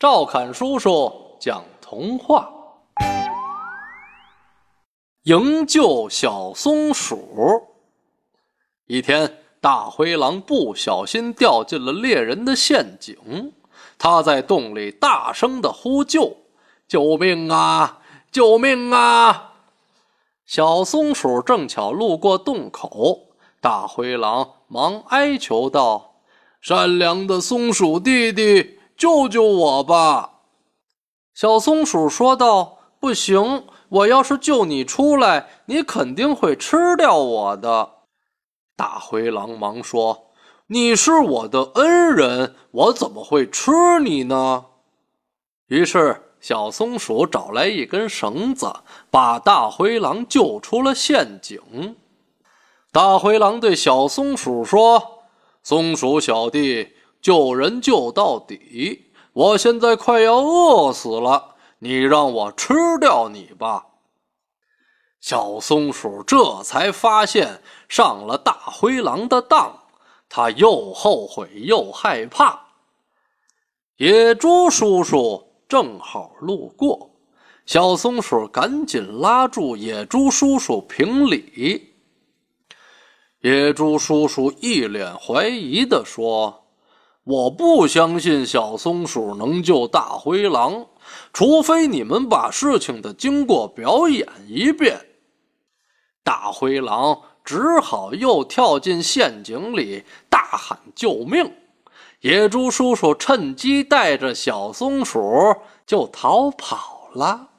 赵侃叔叔讲童话：营救小松鼠。一天，大灰狼不小心掉进了猎人的陷阱，他在洞里大声的呼救：“救命啊！救命啊！”小松鼠正巧路过洞口，大灰狼忙哀求道：“善良的松鼠弟弟！”救救我吧！小松鼠说道：“不行，我要是救你出来，你肯定会吃掉我的。”大灰狼忙说：“你是我的恩人，我怎么会吃你呢？”于是，小松鼠找来一根绳子，把大灰狼救出了陷阱。大灰狼对小松鼠说：“松鼠小弟。”救人救到底！我现在快要饿死了，你让我吃掉你吧。小松鼠这才发现上了大灰狼的当，他又后悔又害怕。野猪叔叔正好路过，小松鼠赶紧拉住野猪叔叔评理。野猪叔叔一脸怀疑地说。我不相信小松鼠能救大灰狼，除非你们把事情的经过表演一遍。大灰狼只好又跳进陷阱里，大喊救命。野猪叔叔趁机带着小松鼠就逃跑了。